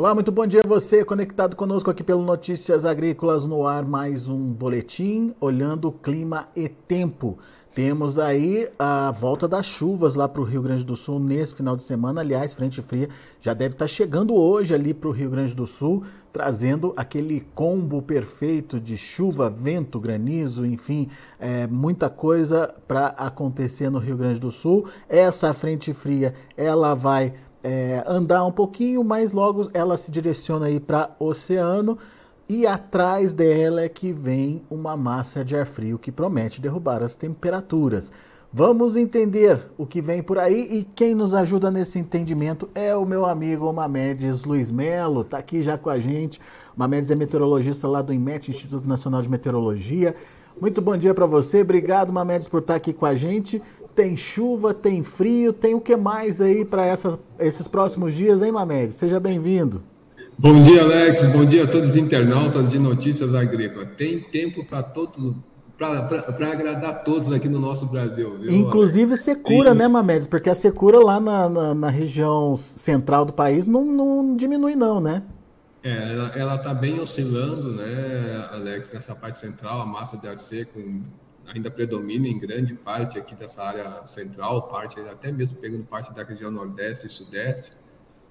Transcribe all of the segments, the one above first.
Olá, muito bom dia a você conectado conosco aqui pelo Notícias Agrícolas no ar, mais um boletim olhando clima e tempo. Temos aí a volta das chuvas lá para o Rio Grande do Sul nesse final de semana. Aliás, frente fria já deve estar tá chegando hoje ali para o Rio Grande do Sul, trazendo aquele combo perfeito de chuva, vento, granizo, enfim, é, muita coisa para acontecer no Rio Grande do Sul. Essa frente fria, ela vai é, andar um pouquinho, mas logo ela se direciona aí para o oceano e atrás dela é que vem uma massa de ar frio que promete derrubar as temperaturas. Vamos entender o que vem por aí e quem nos ajuda nesse entendimento é o meu amigo Mamedes Luiz Melo, está aqui já com a gente. Mamedes é meteorologista lá do IMET, Instituto Nacional de Meteorologia. Muito bom dia para você, obrigado Mamedes por estar tá aqui com a gente tem chuva, tem frio, tem o que mais aí para esses próximos dias, hein, Mamed? Seja bem-vindo. Bom dia, Alex. Bom dia a todos os internautas de Notícias Agrícolas. Tem tempo para todo para agradar todos aqui no nosso Brasil. Viu? Inclusive secura, Sim. né, Mamedes? Porque a secura lá na, na, na, região central do país não, não diminui, não, né? É, ela está bem oscilando, né, Alex, nessa parte central, a massa de ar seco ainda predomina em grande parte aqui dessa área central, parte até mesmo pegando parte da região nordeste e sudeste,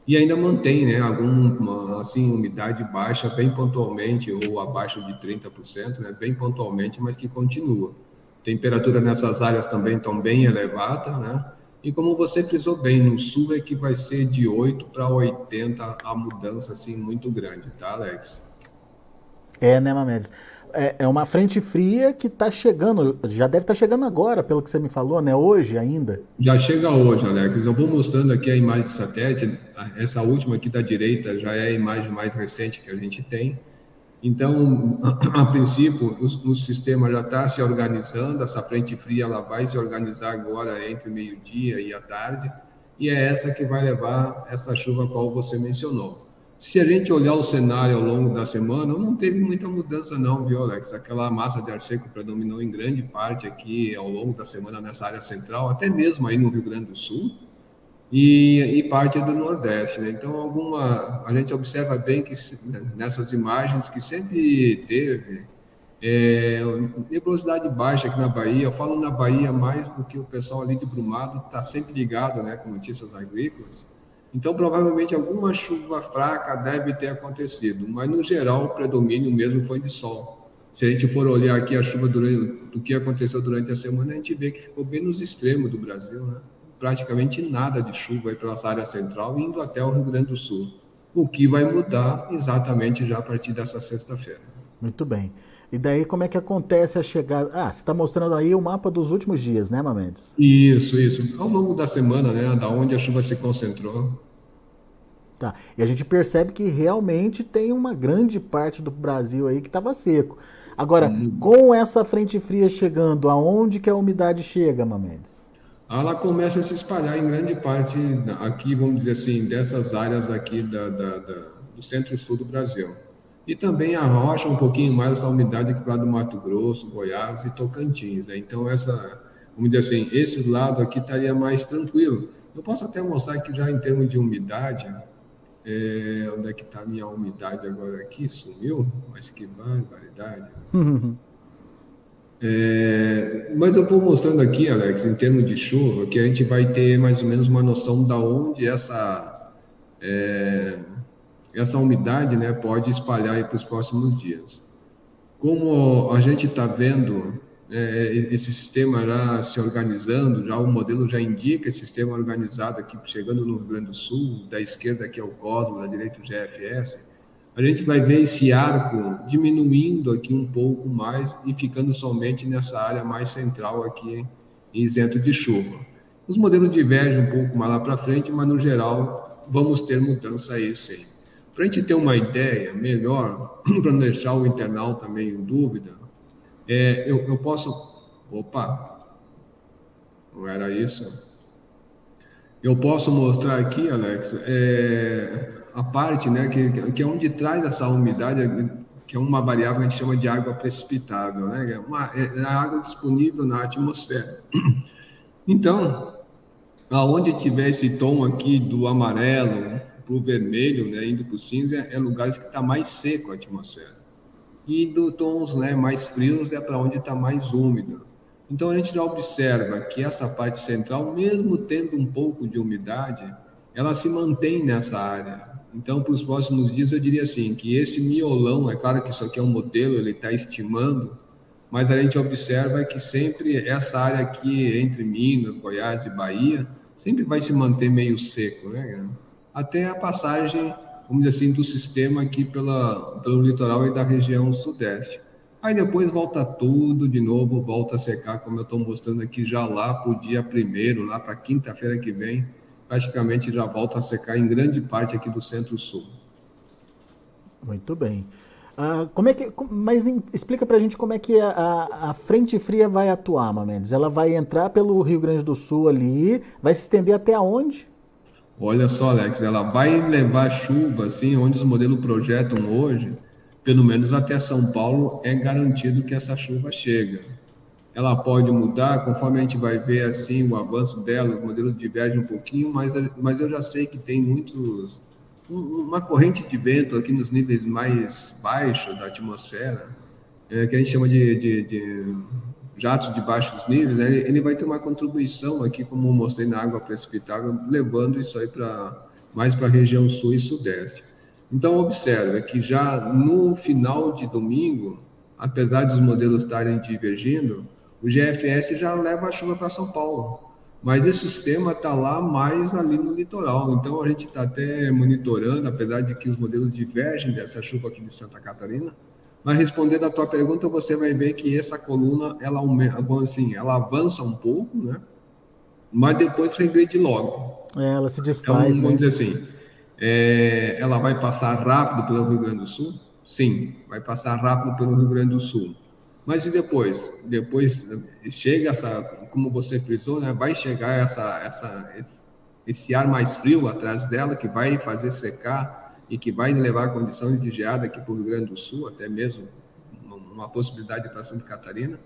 e ainda mantém, né, alguma assim umidade baixa bem pontualmente ou abaixo de 30%, né, bem pontualmente, mas que continua. Temperatura nessas áreas também estão bem elevada, né? E como você frisou bem, no sul é que vai ser de 8 para 80 a mudança assim muito grande, tá, Alex? É, né, Mamedes? É, é uma frente fria que está chegando, já deve estar tá chegando agora, pelo que você me falou, né? Hoje ainda. Já chega hoje, Alex. Eu vou mostrando aqui a imagem de satélite. Essa última aqui da direita já é a imagem mais recente que a gente tem. Então, a, princípio, o, o sistema já está se organizando. Essa frente fria ela vai se organizar agora entre meio-dia e a tarde. E é essa que vai levar essa chuva qual você mencionou. Se a gente olhar o cenário ao longo da semana, não teve muita mudança não, viu, Alex? Aquela massa de ar seco predominou em grande parte aqui ao longo da semana nessa área central, até mesmo aí no Rio Grande do Sul e, e parte do Nordeste, né? Então, alguma a gente observa bem que nessas imagens que sempre teve é, nebulosidade baixa aqui na Bahia. Eu falo na Bahia mais porque o pessoal ali de Brumado está sempre ligado, né, com notícias agrícolas. Então, provavelmente alguma chuva fraca deve ter acontecido, mas no geral o predomínio mesmo foi de sol. Se a gente for olhar aqui a chuva durante, do que aconteceu durante a semana, a gente vê que ficou bem nos extremos do Brasil, né? praticamente nada de chuva aí pela área central, indo até o Rio Grande do Sul, o que vai mudar exatamente já a partir dessa sexta-feira. Muito bem. E daí como é que acontece a chegada? Ah, você está mostrando aí o mapa dos últimos dias, né, Mamedes? Isso, isso. Ao longo da semana, né, da onde a chuva se concentrou. Tá. E a gente percebe que realmente tem uma grande parte do Brasil aí que estava seco. Agora, hum. com essa frente fria chegando, aonde que a umidade chega, Mamedes? Ela começa a se espalhar em grande parte aqui, vamos dizer assim, dessas áreas aqui da, da, da do centro-sul do Brasil e também arrocha um pouquinho mais essa umidade aqui para do Mato Grosso, Goiás e Tocantins. Né? Então, essa, vamos dizer assim, esse lado aqui estaria mais tranquilo. Eu posso até mostrar aqui já em termos de umidade, é, onde é que está a minha umidade agora aqui? Sumiu? Mas que barbaridade. É, mas eu vou mostrando aqui, Alex, em termos de chuva, que a gente vai ter mais ou menos uma noção da onde essa é, essa umidade né, pode espalhar para os próximos dias. Como a gente está vendo é, esse sistema já se organizando, já o modelo já indica esse sistema organizado aqui, chegando no Rio Grande do Sul, da esquerda aqui é o Cosmo, da direita o GFS, a gente vai ver esse arco diminuindo aqui um pouco mais e ficando somente nessa área mais central aqui, isento de chuva. Os modelos divergem um pouco mais lá para frente, mas no geral vamos ter mudança aí sim. Para a gente ter uma ideia melhor, para não deixar o internauta também em dúvida, é, eu, eu posso. Opa! Não era isso? Eu posso mostrar aqui, Alex, é, a parte né, que, que é onde traz essa umidade, que é uma variável que a gente chama de água precipitável, né? É, uma, é a água disponível na atmosfera. Então, aonde tiver esse tom aqui do amarelo, o vermelho, né, indo para o cinza, é lugares que está mais seco a atmosfera. E do tons né, mais frios é para onde está mais úmido. Então a gente já observa que essa parte central, mesmo tendo um pouco de umidade, ela se mantém nessa área. Então, para os próximos dias, eu diria assim, que esse miolão, é claro que isso aqui é um modelo, ele está estimando, mas a gente observa que sempre essa área aqui, entre Minas, Goiás e Bahia, sempre vai se manter meio seco, né? Até a passagem, vamos dizer assim, do sistema aqui pela, pelo litoral e da região sudeste. Aí depois volta tudo de novo, volta a secar, como eu estou mostrando aqui já lá para o dia primeiro, lá para quinta-feira que vem, praticamente já volta a secar em grande parte aqui do centro-sul. Muito bem. Uh, como é que, mas explica para a gente como é que a, a, frente fria vai atuar, Mendes. Ela vai entrar pelo Rio Grande do Sul ali, vai se estender até onde? Olha só, Alex, ela vai levar chuva, assim, onde os modelos projetam hoje, pelo menos até São Paulo, é garantido que essa chuva chega. Ela pode mudar conforme a gente vai ver assim o avanço dela, o modelo diverge um pouquinho, mas, mas eu já sei que tem muitos uma corrente de vento aqui nos níveis mais baixos da atmosfera, é, que a gente chama de, de, de jatos de baixos níveis, né, ele, vai ter uma contribuição aqui, como mostrei na água precipitada, levando isso aí para mais para a região sul e sudeste. Então, observe que já no final de domingo, apesar dos modelos estarem divergindo, o GFS já leva a chuva para São Paulo mas esse sistema está lá mais ali no litoral. Então a gente está até monitorando, apesar de que os modelos divergem dessa chuva aqui de Santa Catarina. Mas respondendo a tua pergunta, você vai ver que essa coluna ela assim, ela avança um pouco, né? Mas depois regride logo. É, ela se desfaz. Então, vamos né? dizer assim, é, ela vai passar rápido pelo Rio Grande do Sul? Sim, vai passar rápido pelo Rio Grande do Sul. Mas e depois? Depois chega essa, como você frisou, né? Vai chegar essa, essa, esse ar mais frio atrás dela que vai fazer secar e que vai levar condições de geada aqui para o Rio Grande do Sul, até mesmo uma possibilidade para Santa Catarina.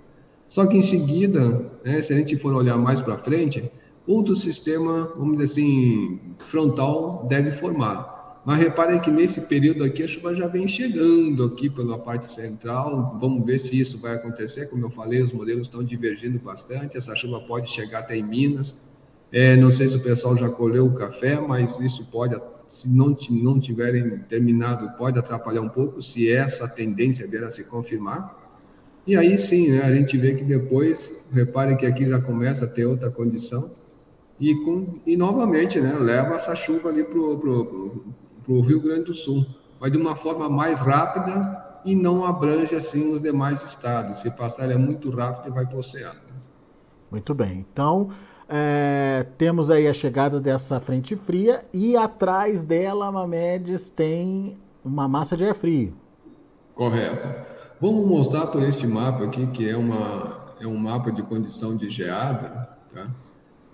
Só que em seguida, né, se a gente for olhar mais para frente, outro sistema, vamos dizer assim, frontal deve formar. Mas reparem que nesse período aqui a chuva já vem chegando aqui pela parte central. Vamos ver se isso vai acontecer. Como eu falei, os modelos estão divergindo bastante. Essa chuva pode chegar até em Minas. É, não sei se o pessoal já colheu o café, mas isso pode, se não, não tiverem terminado, pode atrapalhar um pouco, se essa tendência vier a se confirmar. E aí sim, né, a gente vê que depois, reparem que aqui já começa a ter outra condição. E, com, e novamente, né, leva essa chuva ali para o Rio Grande do Sul, mas de uma forma mais rápida e não abrange assim os demais estados. Se passar é muito rápido e vai para o oceano. Muito bem. Então, é, temos aí a chegada dessa frente fria e atrás dela, Mamedes, tem uma massa de ar frio. Correto. Vamos mostrar por este mapa aqui, que é, uma, é um mapa de condição de geada, tá?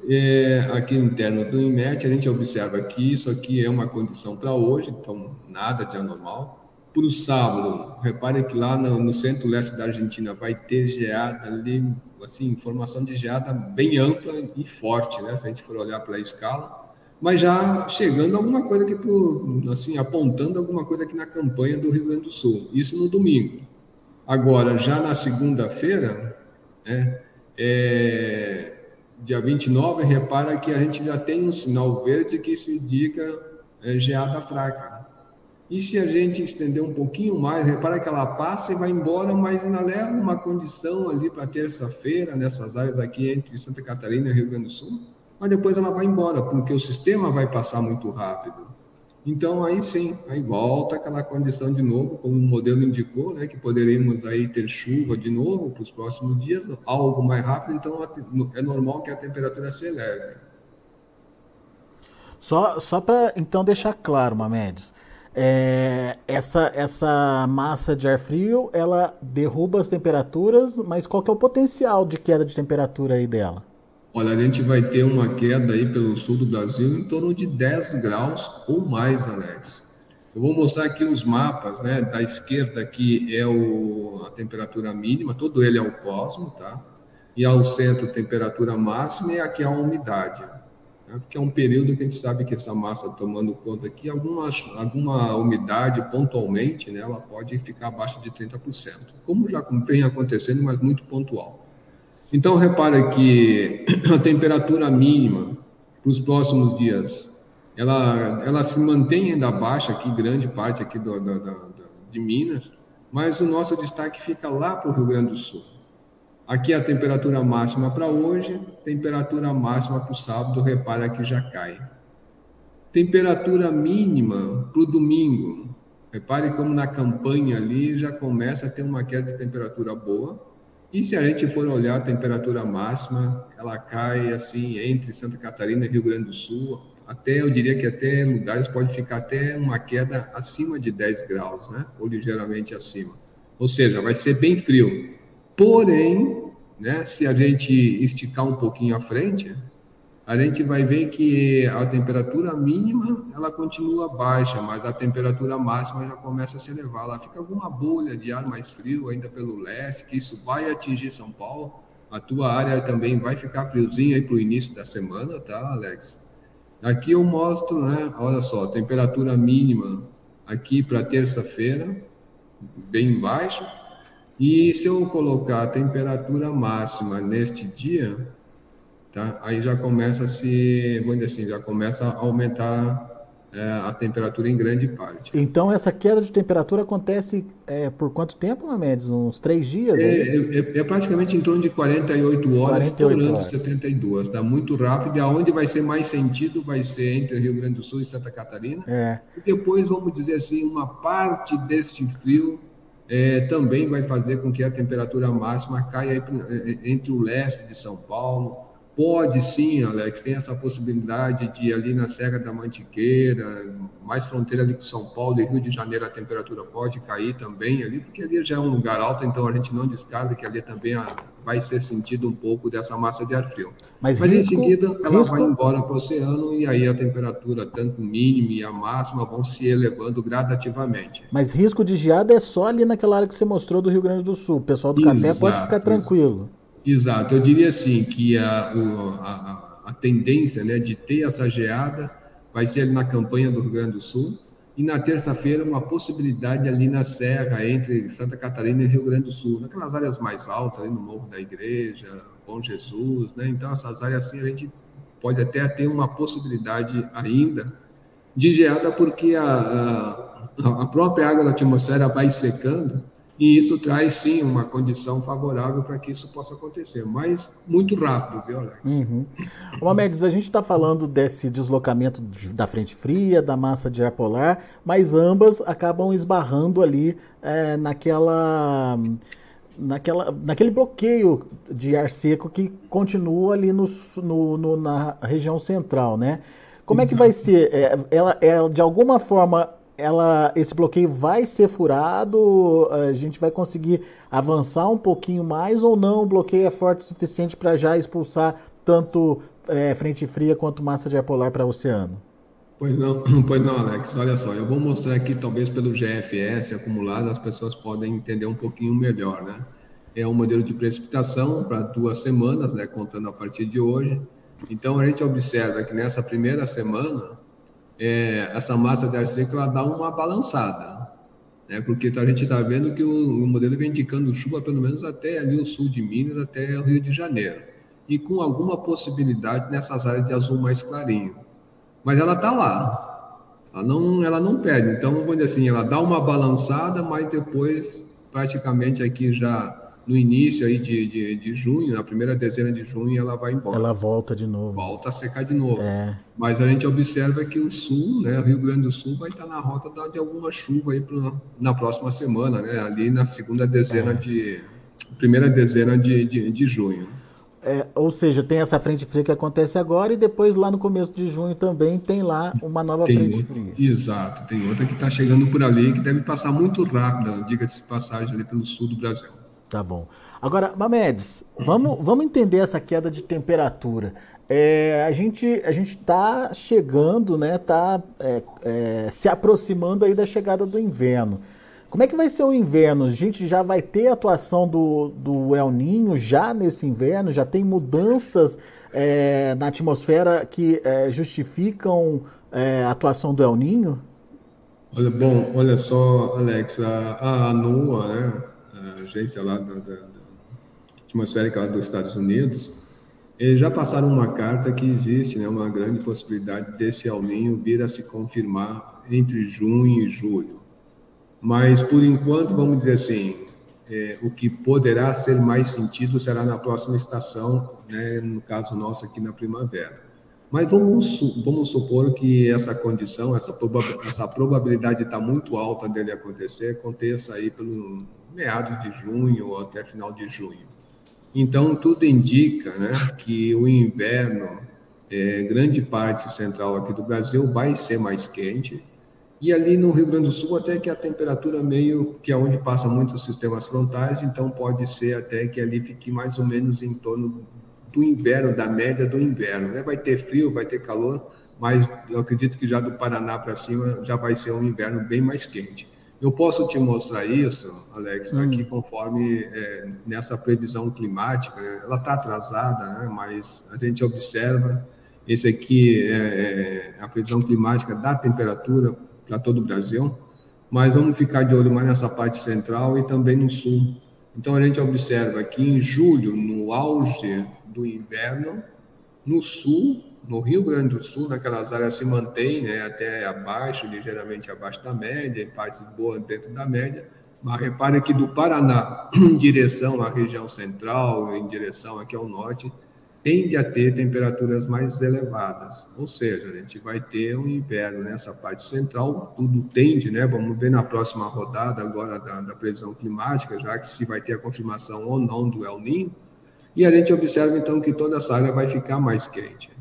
É, aqui interno do IMET, a gente observa que isso aqui é uma condição para hoje, então nada de anormal. Para o sábado, repare que lá no, no centro-leste da Argentina vai ter geada ali, assim, formação de geada bem ampla e forte, né? Se a gente for olhar pela escala, mas já chegando alguma coisa aqui, pro, assim, apontando alguma coisa aqui na campanha do Rio Grande do Sul. Isso no domingo. Agora, já na segunda-feira, né? É, dia 29, repara que a gente já tem um sinal verde que isso indica é, geada fraca. E se a gente estender um pouquinho mais, repara que ela passa e vai embora, mas ainda leva uma condição ali para terça-feira, nessas áreas aqui entre Santa Catarina e Rio Grande do Sul, mas depois ela vai embora, porque o sistema vai passar muito rápido. Então aí sim, aí volta aquela condição de novo, como o modelo indicou, né, que poderíamos aí ter chuva de novo para os próximos dias, algo mais rápido, então é normal que a temperatura se eleve. Só, só para então deixar claro, Mamedes, é, essa, essa massa de ar frio, ela derruba as temperaturas, mas qual que é o potencial de queda de temperatura aí dela? Olha, a gente vai ter uma queda aí pelo sul do Brasil em torno de 10 graus ou mais, Alex. Eu vou mostrar aqui os mapas, né? Da esquerda aqui é o, a temperatura mínima, todo ele é o cosmo, tá? E ao centro temperatura máxima e aqui a umidade. Né? porque é um período que a gente sabe que essa massa tomando conta aqui, alguma, alguma umidade pontualmente, né, ela pode ficar abaixo de 30%, como já vem acontecendo, mas muito pontual. Então, repara que a temperatura mínima para os próximos dias, ela, ela se mantém ainda baixa aqui, grande parte aqui do, do, do, de Minas, mas o nosso destaque fica lá para o Rio Grande do Sul. Aqui a temperatura máxima para hoje, temperatura máxima para o sábado, repara que já cai. Temperatura mínima para o domingo. Repare como na campanha ali já começa a ter uma queda de temperatura boa. E se a gente for olhar a temperatura máxima, ela cai assim entre Santa Catarina e Rio Grande do Sul, até eu diria que até lugares pode ficar até uma queda acima de 10 graus, né? Ou ligeiramente acima. Ou seja, vai ser bem frio. Porém, né, se a gente esticar um pouquinho à frente, a gente vai ver que a temperatura mínima ela continua baixa, mas a temperatura máxima já começa a se elevar. Lá fica alguma bolha de ar mais frio ainda pelo leste, que isso vai atingir São Paulo. A tua área também vai ficar friozinha aí para o início da semana, tá, Alex? Aqui eu mostro, né? Olha só, temperatura mínima aqui para terça-feira, bem baixa, e se eu colocar a temperatura máxima neste dia, tá? Aí já começa a se, vamos dizer assim, já começa a aumentar é, a temperatura em grande parte. Então essa queda de temperatura acontece é, por quanto tempo, Mamedes? Uns três dias? É, é, é, é praticamente em torno de 48 horas, 48 estourando horas. 72. Está muito rápido. E aonde vai ser mais sentido vai ser entre Rio Grande do Sul e Santa Catarina. É. E depois, vamos dizer assim, uma parte deste frio é, também vai fazer com que a temperatura máxima caia é, é, entre o leste de São Paulo. Pode sim, Alex, tem essa possibilidade de ali na Serra da Mantiqueira, mais fronteira ali com São Paulo e Rio de Janeiro, a temperatura pode cair também ali, porque ali já é um lugar alto, então a gente não descarta que ali também vai ser sentido um pouco dessa massa de ar frio. Mas, Mas risco, em seguida ela risco... vai embora para o oceano e aí a temperatura, tanto mínima e a máxima, vão se elevando gradativamente. Mas risco de geada é só ali naquela área que você mostrou do Rio Grande do Sul. O pessoal do exato, café pode ficar tranquilo. Exato. Eu diria assim que a, a, a tendência né, de ter essa geada vai ser ali na campanha do Rio Grande do Sul e na terça-feira uma possibilidade ali na serra entre Santa Catarina e Rio Grande do Sul, naquelas áreas mais altas, ali no Morro da Igreja, Bom Jesus, né? Então essas áreas assim a gente pode até ter uma possibilidade ainda de geada porque a, a, a própria água da atmosfera vai secando e isso traz sim uma condição favorável para que isso possa acontecer, mas muito rápido, viu, Alex? Uhum. Mamedes, a gente está falando desse deslocamento de, da frente fria, da massa de ar polar, mas ambas acabam esbarrando ali é, naquela, naquela, naquele bloqueio de ar seco que continua ali no, no, no na região central, né? Como Exato. é que vai ser? É, ela, ela, de alguma forma, ela, esse bloqueio vai ser furado? A gente vai conseguir avançar um pouquinho mais ou não? O bloqueio é forte o suficiente para já expulsar tanto é, frente fria quanto massa de ar polar para o oceano? Pois não, pois não, Alex. Olha só, eu vou mostrar aqui, talvez pelo GFS acumulado, as pessoas podem entender um pouquinho melhor, né? É um modelo de precipitação para duas semanas, né, contando a partir de hoje. Então, a gente observa que nessa primeira semana, é, essa massa de ar seco ela dá uma balançada, né? porque a gente está vendo que o, o, modelo vem indicando chuva pelo menos até ali o sul de Minas, até o Rio de Janeiro, e com alguma possibilidade nessas áreas de azul mais clarinho. Mas ela está lá, ela não, ela não perde. Então, vamos dizer assim, ela dá uma balançada, mas depois, praticamente aqui já no início aí de, de, de, junho, na primeira dezena de junho, ela vai embora. Ela volta de novo. Volta a secar de novo. É. Mas a gente observa que o sul, né, Rio Grande do Sul, vai estar na rota de alguma chuva aí pro, na próxima semana, né, ali na segunda dezena é. de. primeira dezena de, de, de junho. É, ou seja, tem essa frente fria que acontece agora e depois lá no começo de junho também tem lá uma nova tem frente outra, fria. Exato, tem outra que está chegando por ali que deve passar muito rápido, diga-se de passagem, ali pelo sul do Brasil. Tá bom. Agora, Mamedes, vamos, vamos entender essa queda de temperatura. É, a gente a gente está chegando, né? Está é, é, se aproximando aí da chegada do inverno. Como é que vai ser o inverno? A gente já vai ter atuação do, do El Ninho já nesse inverno? Já tem mudanças é, na atmosfera que é, justificam é, a atuação do El Ninho? Olha, bom, olha só, Alex, a, a né, agência lá da, da, da atmosférica lá dos Estados Unidos, eles já passaram uma carta que existe né, uma grande possibilidade desse El Ninho vir a se confirmar entre junho e julho. Mas, por enquanto, vamos dizer assim, é, o que poderá ser mais sentido será na próxima estação, né, no caso nosso aqui na primavera. Mas vamos, vamos supor que essa condição, essa, essa probabilidade está muito alta dele acontecer, aconteça aí pelo meados de junho ou até final de junho. Então, tudo indica né, que o inverno, é, grande parte central aqui do Brasil, vai ser mais quente. E ali no Rio Grande do Sul, até que a temperatura meio que é onde passa muitos sistemas frontais, então pode ser até que ali fique mais ou menos em torno do inverno, da média do inverno. Né? Vai ter frio, vai ter calor, mas eu acredito que já do Paraná para cima já vai ser um inverno bem mais quente. Eu posso te mostrar isso, Alex, hum. aqui conforme é, nessa previsão climática, né? ela está atrasada, né? mas a gente observa. Esse aqui é, é a previsão climática da temperatura para todo o Brasil, mas vamos ficar de olho mais nessa parte central e também no sul. Então a gente observa que em julho, no auge do inverno, no sul, no Rio Grande do Sul, naquelas áreas se mantém né, até abaixo, ligeiramente abaixo da média, em parte boa dentro da média. Mas repare que do Paraná em direção à região central, em direção aqui ao norte, tende a ter temperaturas mais elevadas. Ou seja, a gente vai ter um inverno nessa parte central, tudo tende, né? Vamos ver na próxima rodada agora da, da previsão climática, já que se vai ter a confirmação ou não do El Niño e a gente observa então que toda essa área vai ficar mais quente.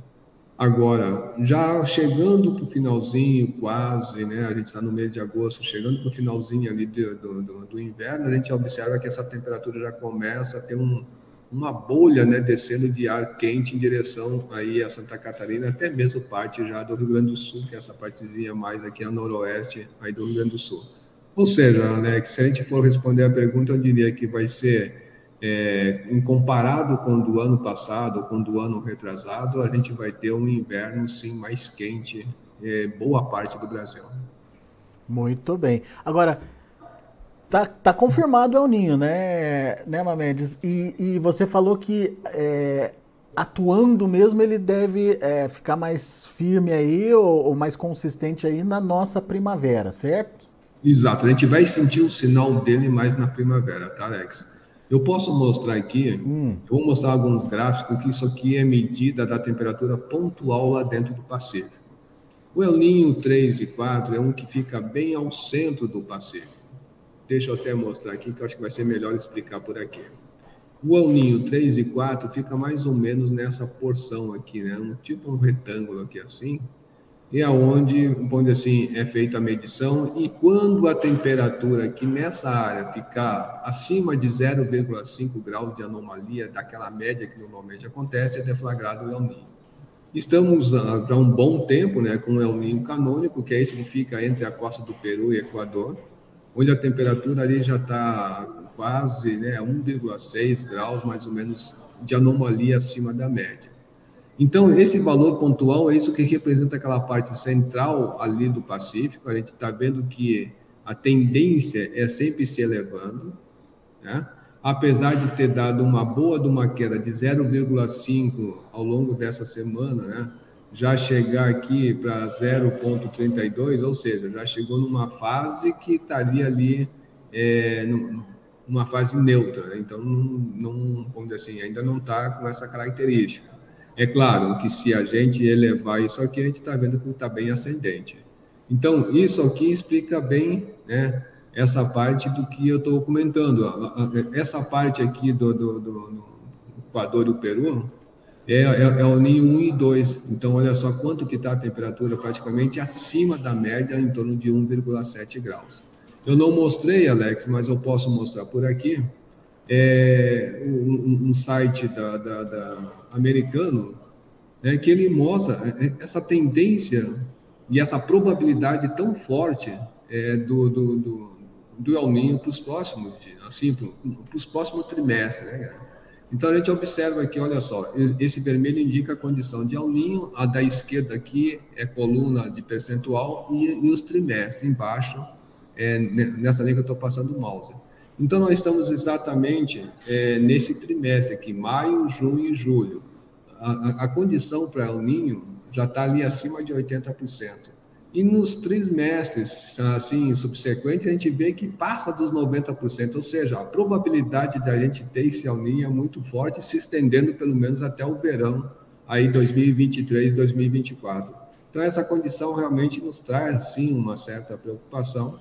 Agora, já chegando para o finalzinho, quase, né? A gente está no mês de agosto, chegando para o finalzinho ali do, do, do, inverno, a gente observa que essa temperatura já começa a ter um, uma bolha, né? Descendo de ar quente em direção aí a Santa Catarina, até mesmo parte já do Rio Grande do Sul, que é essa partezinha mais aqui a noroeste aí do Rio Grande do Sul. Ou seja, Alex, se a gente for responder a pergunta, eu diria que vai ser é, em comparado com o do ano passado, com o do ano retrasado, a gente vai ter um inverno sim mais quente, é, boa parte do Brasil. Muito bem. Agora, tá, tá confirmado o El Ninho, né, né Mamedes? E, e você falou que é, atuando mesmo ele deve é, ficar mais firme aí ou, ou mais consistente aí na nossa primavera, certo? Exato, a gente vai sentir o sinal dele mais na primavera, tá, Alex? Eu posso mostrar aqui, hum. vou mostrar alguns gráficos que isso aqui é medida da temperatura pontual lá dentro do Pacífico. O El Ninho 3 e 4 é um que fica bem ao centro do Pacífico. Deixa eu até mostrar aqui, que eu acho que vai ser melhor explicar por aqui. O El Ninho 3 e 4 fica mais ou menos nessa porção aqui, né? Um tipo um retângulo aqui assim, e aonde, onde assim é feita a medição e quando a temperatura aqui nessa área ficar acima de 0,5 graus de anomalia daquela média que normalmente acontece, é deflagrado o El Niño. Estamos há ah, um bom tempo, né, com o El Niño canônico, que é esse que fica entre a costa do Peru e Equador, onde a temperatura ali já está quase, né, 1,6 graus mais ou menos de anomalia acima da média. Então, esse valor pontual é isso que representa aquela parte central ali do Pacífico. A gente está vendo que a tendência é sempre se elevando, né? apesar de ter dado uma boa de uma queda de 0,5 ao longo dessa semana, né? já chegar aqui para 0,32, ou seja, já chegou numa fase que estaria ali, é, numa fase neutra. Né? Então, não, não, dizer assim, ainda não está com essa característica. É claro que se a gente elevar isso aqui, a gente está vendo que está bem ascendente. Então, isso aqui explica bem né, essa parte do que eu estou comentando. Essa parte aqui do, do, do, do Equador e o Peru é, é, é, o ninho 1 e 2. Então, olha só quanto que está a temperatura praticamente acima da média, em torno de 1,7 graus. Eu não mostrei, Alex, mas eu posso mostrar por aqui. É um, um site da, da, da americano, é que ele mostra é, é, essa tendência e essa probabilidade tão forte é, do, do, do, do El Ninho para os próximos assim, para os próximos trimestres, né, Então a gente observa aqui, olha só, esse vermelho indica a condição de El Ninho, a da esquerda aqui é coluna de percentual e, e os trimestres embaixo, é, nessa linha que eu estou passando o mouse. Então nós estamos exatamente é, nesse trimestre aqui, maio, junho e julho. A, a, a condição para El Ninho já está ali acima de 80%. E nos trimestres assim subsequentes a gente vê que passa dos 90%, ou seja, a probabilidade da gente ter esse El é muito forte, se estendendo pelo menos até o verão aí 2023, 2024. Então essa condição realmente nos traz sim uma certa preocupação,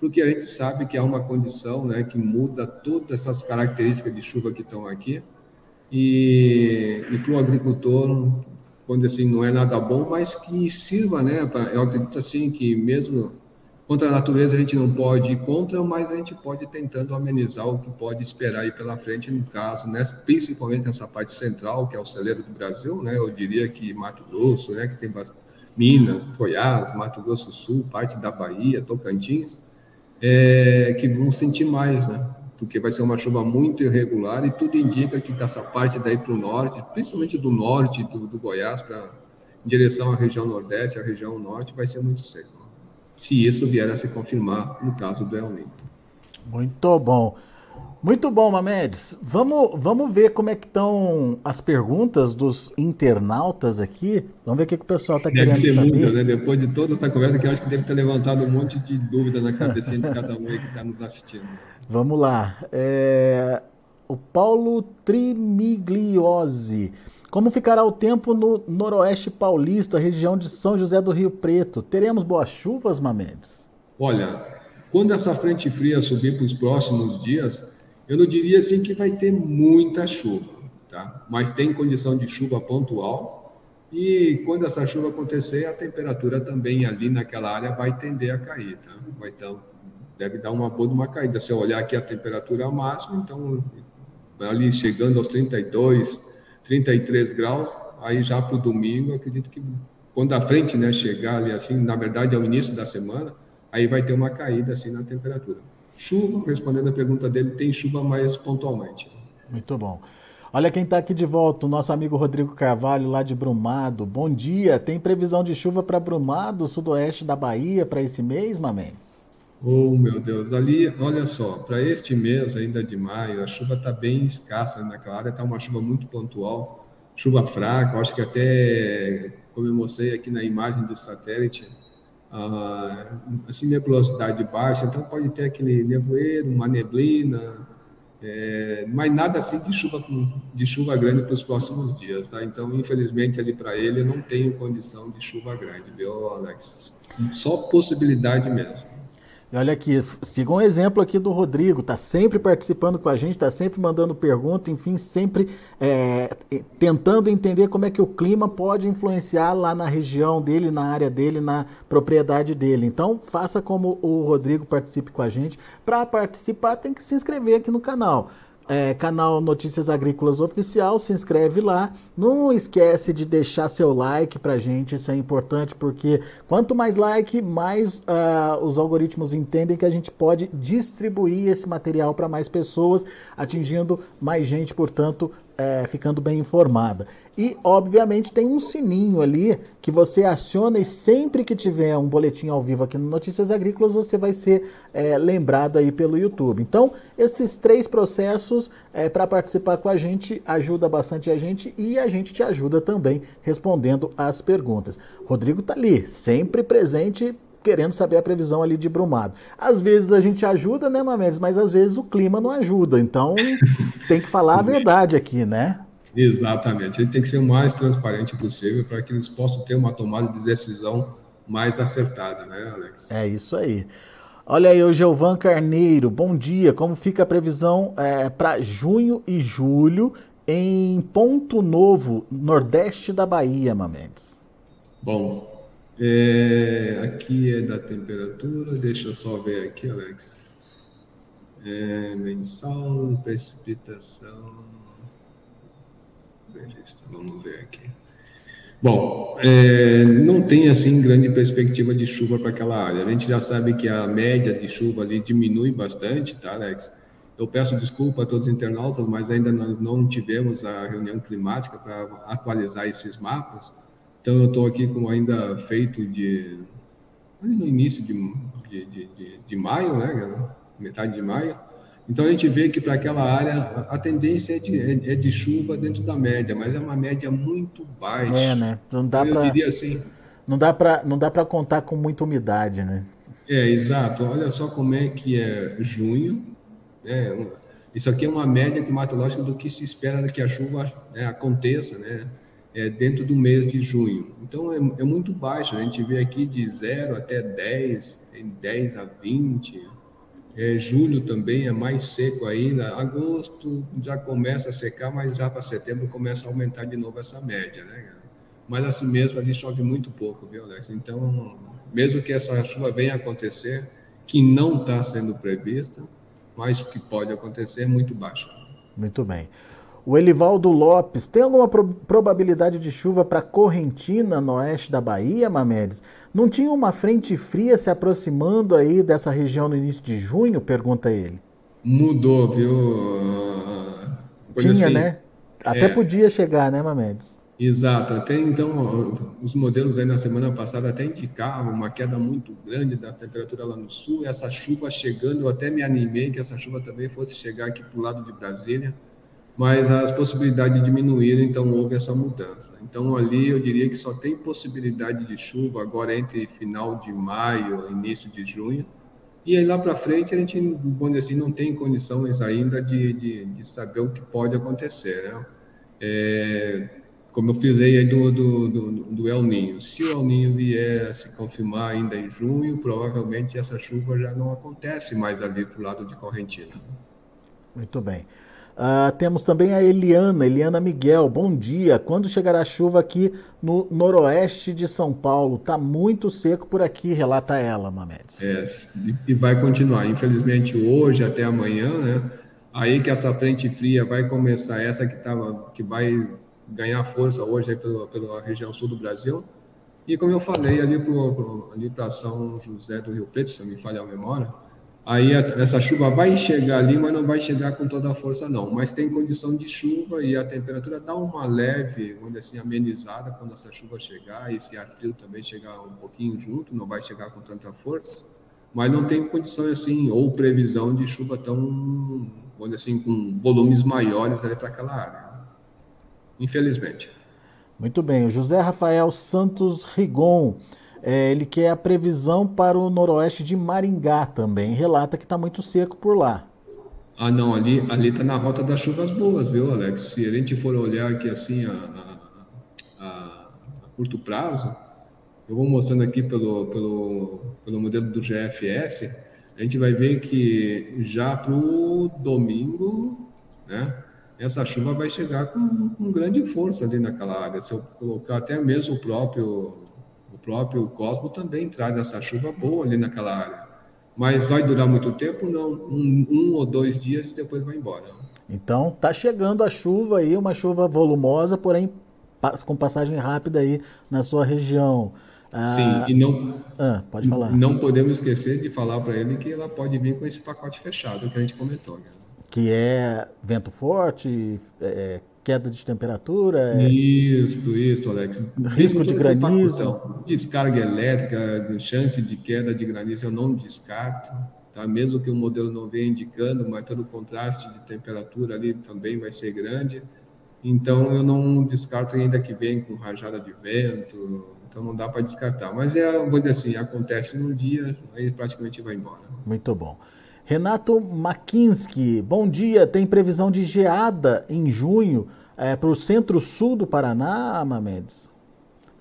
porque a gente sabe que há uma condição, né, que muda todas essas características de chuva que estão aqui. E, e para o agricultor quando assim não é nada bom, mas que sirva, né? Pra, eu acredito assim que mesmo contra a natureza a gente não pode ir contra, mas a gente pode ir tentando amenizar o que pode esperar aí pela frente, no caso, principalmente nessa parte central, que é o celeiro do Brasil, né? Eu diria que Mato Grosso, né? Que tem Minas, Goiás, Mato Grosso Sul, parte da Bahia, Tocantins, é, que vão sentir mais, né? porque vai ser uma chuva muito irregular e tudo indica que dessa parte daí para o norte, principalmente do norte do, do Goiás para em direção à região nordeste, à região norte, vai ser muito seco. Se isso vier a se confirmar no caso do El Niño. Muito bom. Muito bom, Mamedes. Vamos, vamos ver como é que estão as perguntas dos internautas aqui. Vamos ver o que, que o pessoal está querendo ser saber. Muita, né? Depois de toda essa conversa, que eu acho que deve ter levantado um monte de dúvida na cabeça de cada um aí que está nos assistindo. Vamos lá. É... O Paulo Trimigliose. Como ficará o tempo no Noroeste Paulista, região de São José do Rio Preto? Teremos boas chuvas, Mamedes? Olha, quando essa frente fria subir para os próximos dias, eu não diria assim que vai ter muita chuva, tá? Mas tem condição de chuva pontual e quando essa chuva acontecer, a temperatura também ali naquela área vai tender a cair, tá? Vai então deve dar uma boa uma caída. Se eu olhar aqui a temperatura máxima, então ali chegando aos 32, 33 graus, aí já para o domingo, acredito que quando a frente né, chegar ali assim, na verdade é o início da semana, aí vai ter uma caída assim na temperatura. Chuva, respondendo a pergunta dele, tem chuva mais pontualmente. Muito bom. Olha quem está aqui de volta, o nosso amigo Rodrigo Carvalho, lá de Brumado. Bom dia. Tem previsão de chuva para Brumado, sudoeste da Bahia, para esse mês, Mamens? Oh, meu Deus, ali, olha só, para este mês ainda de maio, a chuva está bem escassa naquela área, está uma chuva muito pontual, chuva fraca, acho que até, como eu mostrei aqui na imagem do satélite, ah, assim, nebulosidade baixa, então pode ter aquele nevoeiro, uma neblina, é, mas nada assim de chuva, de chuva grande para os próximos dias, tá? Então, infelizmente, ali para ele, eu não tenho condição de chuva grande, viu, Alex? Só possibilidade mesmo. E olha aqui, siga um exemplo aqui do Rodrigo, está sempre participando com a gente, está sempre mandando pergunta, enfim, sempre é, tentando entender como é que o clima pode influenciar lá na região dele, na área dele, na propriedade dele. Então, faça como o Rodrigo participe com a gente. Para participar, tem que se inscrever aqui no canal é, canal Notícias Agrícolas Oficial, se inscreve lá. Não esquece de deixar seu like pra gente, isso é importante porque quanto mais like, mais uh, os algoritmos entendem que a gente pode distribuir esse material para mais pessoas, atingindo mais gente, portanto, é, ficando bem informada. E, obviamente, tem um sininho ali que você aciona e sempre que tiver um boletim ao vivo aqui no Notícias Agrícolas, você vai ser é, lembrado aí pelo YouTube. Então, esses três processos é, para participar com a gente ajuda bastante a gente e a gente te ajuda também respondendo as perguntas. Rodrigo tá ali, sempre presente querendo saber a previsão ali de Brumado. Às vezes a gente ajuda, né, Mamedes? Mas às vezes o clima não ajuda. Então tem que falar a verdade aqui, né? Exatamente. Ele tem que ser o mais transparente possível para que eles possam ter uma tomada de decisão mais acertada, né, Alex? É isso aí. Olha aí, o Gilvan Carneiro, bom dia. Como fica a previsão é, para junho e julho em Ponto Novo, nordeste da Bahia, Mamedes? Bom, é, aqui é da temperatura, deixa eu só ver aqui, Alex. É, mensal, precipitação. Vamos ver aqui. Bom, é, não tem assim grande perspectiva de chuva para aquela área. A gente já sabe que a média de chuva ali diminui bastante, tá, Alex? Eu peço desculpa a todos os internautas, mas ainda não tivemos a reunião climática para atualizar esses mapas. Então, eu estou aqui com ainda feito de no início de, de, de, de maio, né? Metade de maio. Então a gente vê que para aquela área a tendência é de, é, é de, chuva dentro da média, mas é uma média muito baixa. É, né? Não dá para. Assim, não dá para não dá para contar com muita umidade, né? É, exato. Olha só como é que é junho. Né? Isso aqui é uma média climatológica do que se espera que a chuva né, aconteça, né? É, dentro do mês de junho. Então é, é muito baixo. A gente vê aqui de 0 até 10, tem 10 a 20, é, julho também é mais seco ainda. Agosto já começa a secar, mas já para setembro começa a aumentar de novo essa média, né? Mas assim mesmo ali chove muito pouco, viu, Alex? Então, mesmo que essa chuva venha acontecer, que não está sendo prevista, mas que pode acontecer é muito baixo. Muito bem. O Elivaldo Lopes, tem alguma pro probabilidade de chuva para Correntina, no oeste da Bahia, Mamedes? Não tinha uma frente fria se aproximando aí dessa região no início de junho? Pergunta ele. Mudou, viu? Coisa tinha, assim, né? Até é... podia chegar, né, Mamedes? Exato. Até então, os modelos aí na semana passada até indicavam uma queda muito grande da temperatura lá no sul. Essa chuva chegando, eu até me animei que essa chuva também fosse chegar aqui para o lado de Brasília mas as possibilidades diminuíram, então houve essa mudança. Então ali eu diria que só tem possibilidade de chuva agora entre final de maio e início de junho, e aí lá para frente a gente, vamos assim, não tem condições ainda de, de, de saber o que pode acontecer, né? É, como eu fiz aí do, do, do, do, El Ninho. Se o El Ninho vier a se confirmar ainda em junho, provavelmente essa chuva já não acontece mais ali para o lado de Correntina. Muito bem. Uh, temos também a Eliana, Eliana Miguel. Bom dia. Quando chegará a chuva aqui no noroeste de São Paulo? Tá muito seco por aqui, relata ela, Mamedes. É, e vai continuar. Infelizmente, hoje até amanhã, né? Aí que essa frente fria vai começar, essa que, tava, que vai ganhar força hoje aí pela, pela região sul do Brasil. E como eu falei, ali para São José do Rio Preto, se não me falha a memória, Aí essa chuva vai chegar ali, mas não vai chegar com toda a força, não. Mas tem condição de chuva e a temperatura dá uma leve, vamos assim, amenizada quando essa chuva chegar. Esse ar frio também chegar um pouquinho junto, não vai chegar com tanta força. Mas não tem condição assim, ou previsão de chuva tão, vamos assim, com volumes maiores ali para aquela área. Infelizmente. Muito bem. O José Rafael Santos Rigon. É, ele quer a previsão para o noroeste de Maringá também. Relata que está muito seco por lá. Ah, não, ali ali está na rota das chuvas boas, viu, Alex? Se a gente for olhar aqui assim a, a, a, curto prazo, eu vou mostrando aqui pelo, pelo, pelo modelo do GFS, a gente vai ver que já para o domingo, né, essa chuva vai chegar com, com grande força ali naquela área. Se eu colocar até mesmo o próprio próprio Cosmo também traz essa chuva boa ali naquela área. Mas vai durar muito tempo? Não. Um, um ou dois dias e depois vai embora. Então tá chegando a chuva aí, uma chuva volumosa, porém com passagem rápida aí na sua região. Ah, Sim, e não, ah, pode falar. não podemos esquecer de falar para ele que ela pode vir com esse pacote fechado que a gente comentou. Né? Que é vento forte, é, queda de temperatura? É... Isso, isso, Alex. Risco de granizo? Descarga elétrica, chance de queda de granizo eu não descarto, tá? mesmo que o modelo não venha indicando, mas pelo contraste de temperatura ali também vai ser grande. Então eu não descarto ainda que vem com rajada de vento, então não dá para descartar. Mas é, vou dizer assim, acontece num dia, aí praticamente vai embora. Muito bom. Renato Makinski, bom dia. Tem previsão de geada em junho é, para o centro-sul do Paraná, Mamedes?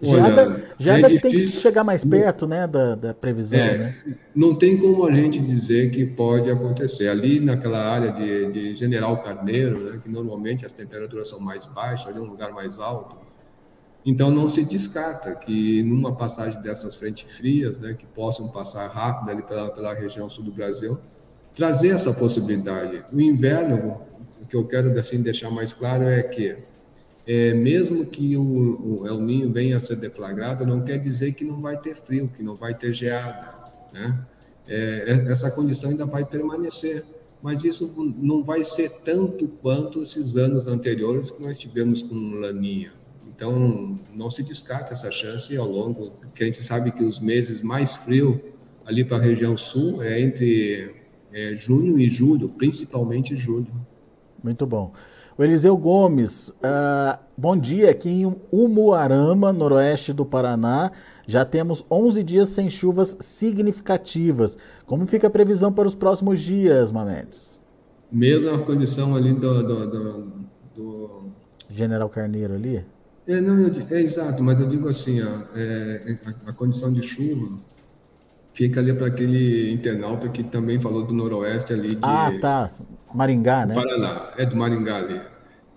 Geada, Olha, geada é tem que chegar mais perto né, da, da previsão. É, né? Não tem como a gente dizer que pode acontecer. Ali naquela área de, de General Carneiro, né, que normalmente as temperaturas são mais baixas, ali é um lugar mais alto, então não se descarta que numa passagem dessas frentes frias, né, que possam passar rápido ali pela, pela região sul do Brasil, trazer essa possibilidade. O inverno, o que eu quero assim deixar mais claro é que é, mesmo que o, o El Ninho venha a ser deflagrado, não quer dizer que não vai ter frio, que não vai ter geada, né? É, é essa condição ainda vai permanecer, mas isso não vai ser tanto quanto esses anos anteriores que nós tivemos com Laninha. Então, não se descarta essa chance ao longo, que a gente sabe que os meses mais frios ali para a região sul é entre é, junho e julho, principalmente julho. Muito bom. O Eliseu Gomes, uh, bom dia. Aqui em Umuarama, noroeste do Paraná, já temos 11 dias sem chuvas significativas. Como fica a previsão para os próximos dias, Mamedes? Mesma condição ali do, do, do, do... General Carneiro ali? É, não, eu, é exato, mas eu digo assim, ó, é, a, a condição de chuva fica ali para aquele internauta que também falou do noroeste ali de... Ah, tá. Maringá, né? Paraná, é do Maringá ali.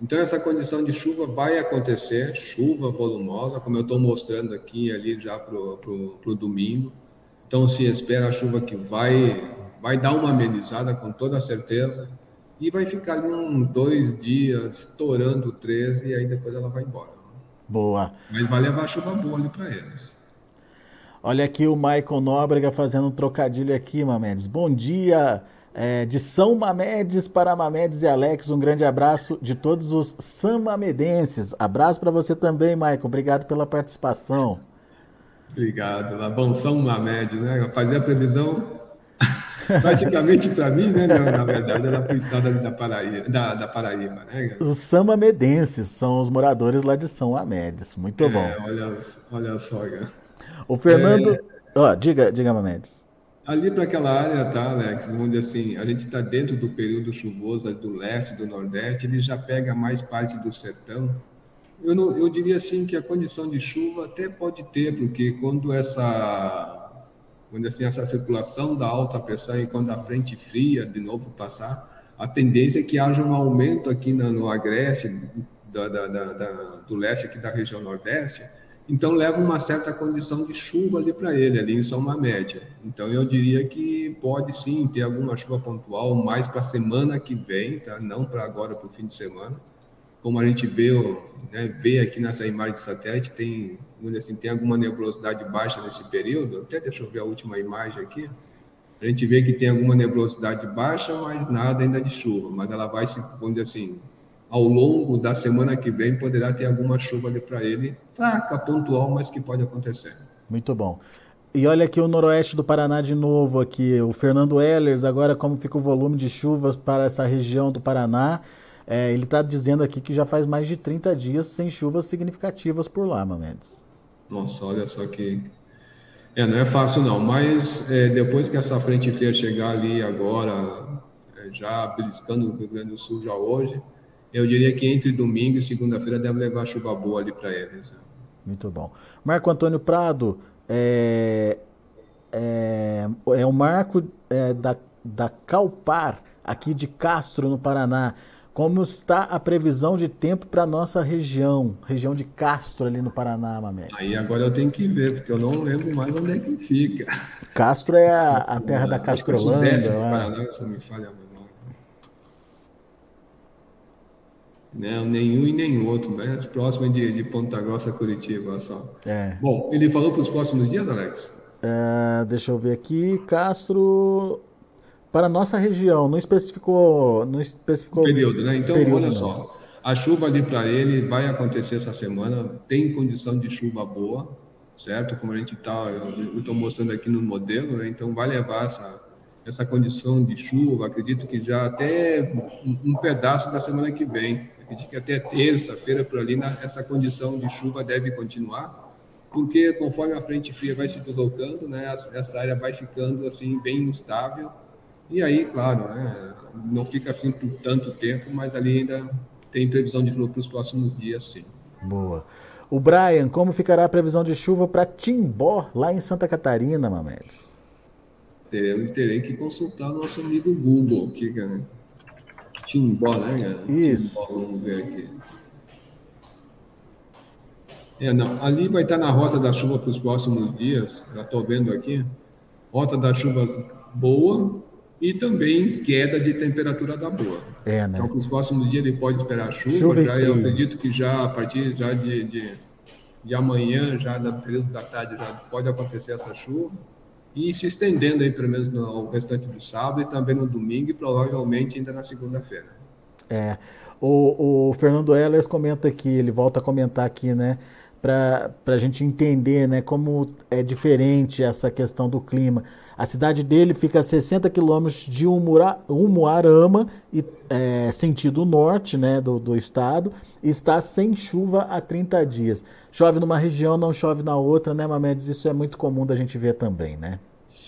Então, essa condição de chuva vai acontecer, chuva volumosa, como eu estou mostrando aqui ali já para o domingo. Então, se espera a chuva que vai, vai dar uma amenizada com toda certeza e vai ficar ali uns dois dias, estourando 13 e aí depois ela vai embora. Boa. Mas vai levar chuva boa ali para eles. Olha aqui o Michael Nóbrega fazendo um trocadilho aqui, Mamedes. Bom dia, é, de São Mamedes para Mamedes e Alex. Um grande abraço de todos os samamedenses. Abraço para você também, Michael. Obrigado pela participação. Obrigado. Lá bom, São Mamedes, né? Fazer a previsão praticamente para mim, né? na verdade, era para o estado da Paraíba, da, da Paraíba, né? Os samamedenses são os moradores lá de São Mamedes. Muito é, bom. Olha, olha só, cara. O Fernando. É... Oh, diga, diga, Mamedes. Ali para aquela área, tá, Alex, onde assim, a gente está dentro do período chuvoso do leste, do nordeste, ele já pega mais parte do sertão. Eu, não, eu diria assim que a condição de chuva até pode ter, porque quando essa, quando assim, essa circulação da alta pressão e quando a frente fria de novo passar, a tendência é que haja um aumento aqui no, no agreste, da, da, da, do leste aqui da região nordeste, então leva uma certa condição de chuva ali para ele, ali em São Mamédia. Então eu diria que pode sim ter alguma chuva pontual mais para a semana que vem, tá? não para agora, para o fim de semana. Como a gente vê, né, vê aqui nessa imagem de satélite, tem, assim, tem alguma nebulosidade baixa nesse período. Até deixa eu ver a última imagem aqui. A gente vê que tem alguma nebulosidade baixa, mas nada ainda de chuva. Mas ela vai se, assim, ao longo da semana que vem poderá ter alguma chuva ali para ele, fraca, pontual, mas que pode acontecer. Muito bom. E olha aqui o noroeste do Paraná de novo aqui, o Fernando Ehlers, agora como fica o volume de chuvas para essa região do Paraná. É, ele está dizendo aqui que já faz mais de 30 dias sem chuvas significativas por lá, Mamedes. Nossa, olha só que... É, não é fácil não, mas é, depois que essa frente fria chegar ali agora, é, já beliscando o Rio Grande do Sul já hoje, eu diria que entre domingo e segunda-feira deve levar chuva boa ali para eles. Né? Muito bom. Marco Antônio Prado, é, é, é o marco é, da, da Calpar, aqui de Castro, no Paraná. Como está a previsão de tempo para nossa região, região de Castro, ali no Paraná, Mamé? Aí agora eu tenho que ver, porque eu não lembro mais onde é que fica. Castro é a, a terra da Castrolândia. Que é Paraná, se me falha né? Nenhum e nem outro, né? próximo de, de Ponta Grossa, Curitiba, só. É. Bom, ele falou para os próximos dias, Alex? É, deixa eu ver aqui, Castro para a nossa região, não especificou, não especificou período, né? Então, período, olha não. só, a chuva ali para ele vai acontecer essa semana, tem condição de chuva boa, certo? Como a gente está, eu estou mostrando aqui no modelo, né? então vai levar essa essa condição de chuva, acredito que já até um, um pedaço da semana que vem acredito que até terça-feira por ali, na, essa condição de chuva deve continuar, porque conforme a frente fria vai se deslocando, né, essa área vai ficando assim bem instável. E aí, claro, né, não fica assim por tanto tempo, mas ali ainda tem previsão de chuva para os próximos dias, sim. Boa. O Brian, como ficará a previsão de chuva para Timbó, lá em Santa Catarina, Mamedes? Eu terei que consultar o nosso amigo Google cara. Timbó, né? Isso. Timbó, vamos ver aqui. É, não, ali vai estar na rota da chuva para os próximos dias, já estou vendo aqui. Rota da chuva boa, e também queda de temperatura da boa. É, né? Então, nos próximos dias ele pode esperar chuva, chuva já, eu acredito que já a partir já de, de, de amanhã, já no período da tarde, já pode acontecer essa chuva e se estendendo aí pelo menos no restante do sábado e também no domingo e provavelmente ainda na segunda-feira. É, o, o Fernando Ehlers comenta aqui, ele volta a comentar aqui, né, para a gente entender né, como é diferente essa questão do clima. A cidade dele fica a 60 quilômetros de Umuarama, e, é, sentido norte né, do, do estado, e está sem chuva há 30 dias. Chove numa região, não chove na outra, né, Mamedes? Isso é muito comum da gente ver também, né?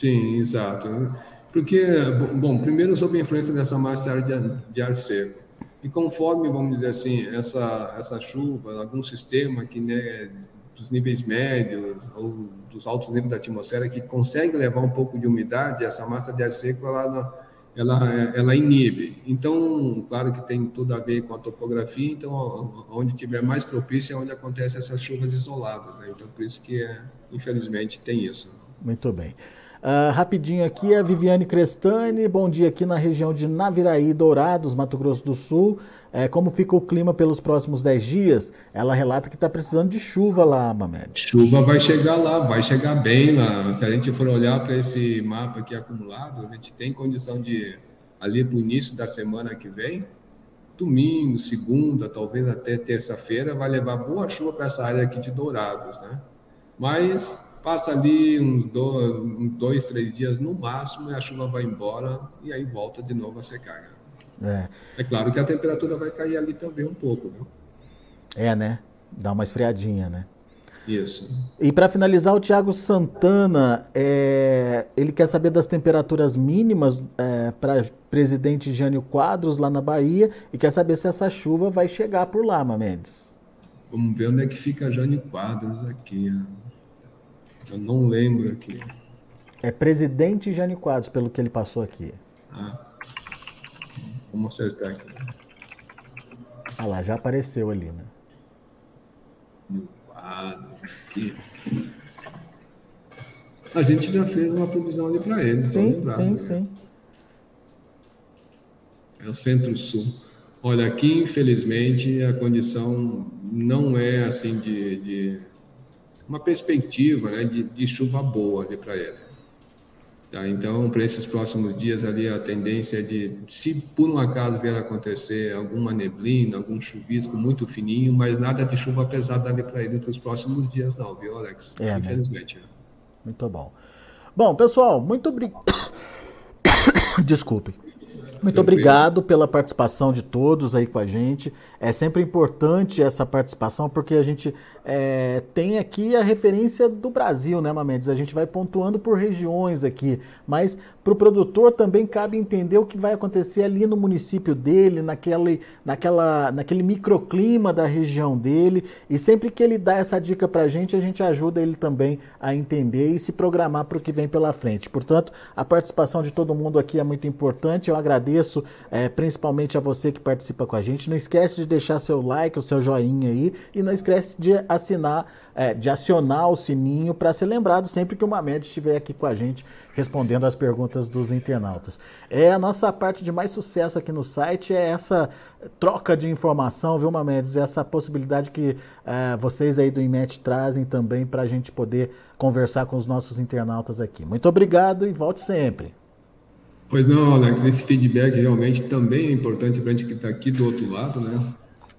Sim, exato. Porque, bom, primeiro sobre a influência dessa massa de ar, de ar seco. E conforme, vamos dizer assim, essa, essa chuva, algum sistema que né, dos níveis médios ou dos altos níveis da atmosfera que consegue levar um pouco de umidade, essa massa de ar seco, ela, ela, ela inibe. Então, claro que tem tudo a ver com a topografia, então, onde tiver mais propício é onde acontecem essas chuvas isoladas. Né? Então, por isso que, é, infelizmente, tem isso. Muito bem. Uh, rapidinho aqui, a Viviane Crestani, bom dia aqui na região de Naviraí, Dourados, Mato Grosso do Sul. É, como fica o clima pelos próximos 10 dias? Ela relata que está precisando de chuva lá, Mamed. Chuva vai chegar lá, vai chegar bem lá. Se a gente for olhar para esse mapa aqui acumulado, a gente tem condição de, ali para o início da semana que vem, domingo, segunda, talvez até terça-feira, vai levar boa chuva para essa área aqui de Dourados, né? Mas Passa ali uns dois, três dias no máximo e a chuva vai embora e aí volta de novo a secar. É. é claro que a temperatura vai cair ali também um pouco, né? É, né? Dá uma esfriadinha, né? Isso. E para finalizar, o Tiago Santana, é, ele quer saber das temperaturas mínimas é, para presidente Jânio Quadros lá na Bahia e quer saber se essa chuva vai chegar por lá, Mamedes. Vamos ver onde é que fica Jânio Quadros aqui. Eu não lembro aqui. É presidente Jânio Quadros, pelo que ele passou aqui. Ah. Vamos acertar aqui. Ah lá, já apareceu ali, né? Jânio Quadros aqui. A gente já fez uma previsão ali para ele. Sim, lembrar, sim, né? sim. É o Centro-Sul. Olha, aqui, infelizmente, a condição não é assim de, de uma perspectiva né, de, de chuva boa ali para ele. Tá? Então, para esses próximos dias ali, a tendência é de, se por um acaso vier a acontecer alguma neblina, algum chuvisco muito fininho, mas nada de chuva pesada ali para ele para os próximos dias não, viu, Alex? É, né? Infelizmente. Né? Muito bom. Bom, pessoal, muito obrigado. Desculpe. Muito obrigado pela participação de todos aí com a gente. É sempre importante essa participação porque a gente é, tem aqui a referência do Brasil, né, Mamedes? A gente vai pontuando por regiões aqui, mas para o produtor também cabe entender o que vai acontecer ali no município dele, naquele, naquela, naquele microclima da região dele. E sempre que ele dá essa dica para a gente, a gente ajuda ele também a entender e se programar para o que vem pela frente. Portanto, a participação de todo mundo aqui é muito importante. Eu agradeço é, principalmente a você que participa com a gente. Não esquece de deixar seu like, o seu joinha aí e não esquece de assinar, é, de acionar o sininho para ser lembrado sempre que o Mamed estiver aqui com a gente respondendo as perguntas dos internautas. É a nossa parte de mais sucesso aqui no site é essa troca de informação, viu, Mamedes? Essa possibilidade que é, vocês aí do IMET trazem também para a gente poder conversar com os nossos internautas aqui. Muito obrigado e volte sempre. Pois não, Alex, esse feedback realmente também é importante para a gente que está aqui do outro lado, né?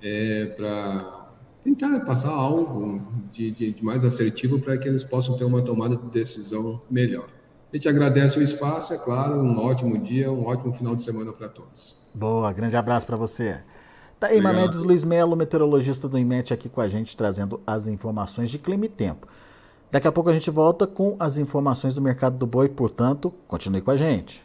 É, para tentar passar algo de, de, de mais assertivo para que eles possam ter uma tomada de decisão melhor. A gente agradece o espaço, é claro, um ótimo dia, um ótimo final de semana para todos. Boa, grande abraço para você. Tá aí, Obrigado. Mamedes Luiz Melo, meteorologista do IMET, aqui com a gente, trazendo as informações de clima e tempo. Daqui a pouco a gente volta com as informações do mercado do boi, portanto, continue com a gente.